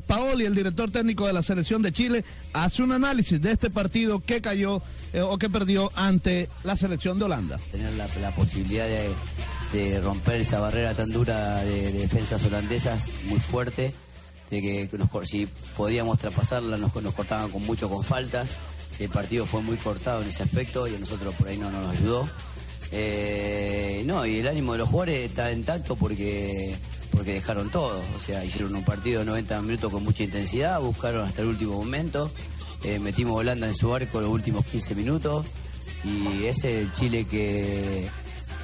Sampaoli, el director técnico de la selección de Chile, hace un análisis de este partido que cayó eh, o que perdió ante la selección de Holanda. Tener la, posibilidad de, romper esa barrera tan dura de, defensas holandesas muy fuerte, de que si podíamos traspasarla nos, nos cortaban con mucho con faltas. El partido fue muy cortado en ese aspecto y a nosotros por ahí no nos ayudó. Eh, no, y el ánimo de los jugadores está intacto porque porque dejaron todo. O sea, hicieron un partido de 90 minutos con mucha intensidad, buscaron hasta el último momento. Eh, metimos Holanda en su arco los últimos 15 minutos. Y ese es el Chile que,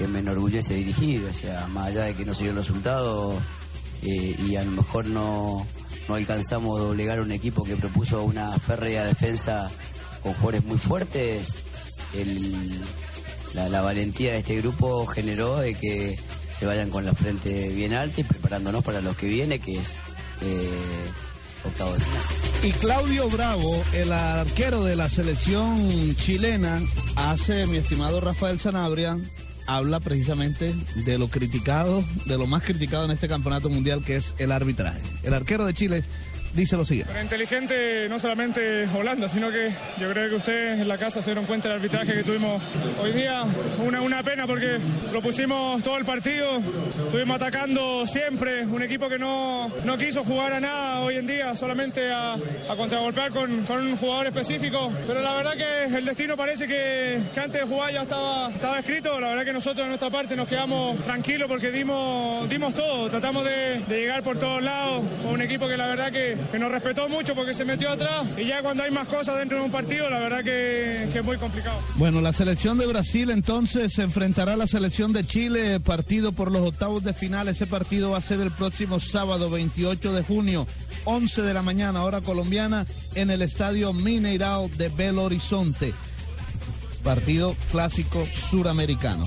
me enorgullece dirigir. O sea, más allá de que no se dio el resultado eh, y a lo mejor no, no alcanzamos a doblegar un equipo que propuso una férrea defensa con jugadores muy fuertes. la, la valentía de este grupo generó de que se vayan con la frente bien alta y preparándonos para lo que viene, que es eh, octavo de final. Y Claudio Bravo, el arquero de la selección chilena, hace, mi estimado Rafael Sanabria, habla precisamente de lo criticado, de lo más criticado en este campeonato mundial, que es el arbitraje. El arquero de Chile dice lo siguiente. Pero inteligente no solamente Holanda, sino que yo creo que ustedes en la casa se dieron cuenta del arbitraje que tuvimos hoy día. Una, una pena porque lo pusimos todo el partido, estuvimos atacando siempre, un equipo que no, no quiso jugar a nada hoy en día, solamente a, a contragolpear con, con, un jugador específico. Pero la verdad que el destino parece que, antes de jugar ya estaba, estaba escrito. La verdad que nosotros en nuestra parte nos quedamos tranquilos porque dimos, dimos todo, tratamos de, de llegar por todos lados, un equipo que la verdad que, que nos respetó mucho porque se metió atrás y ya cuando hay más cosas dentro de un partido, la verdad que, es muy complicado. Bueno, la selección de Brasil entonces se enfrentará a la selección de Chile, partido por los octavos de final. Ese partido va a ser el próximo sábado 28 de junio, 11 de la mañana, hora colombiana, en el estadio Mineirao de Belo Horizonte. Partido clásico suramericano.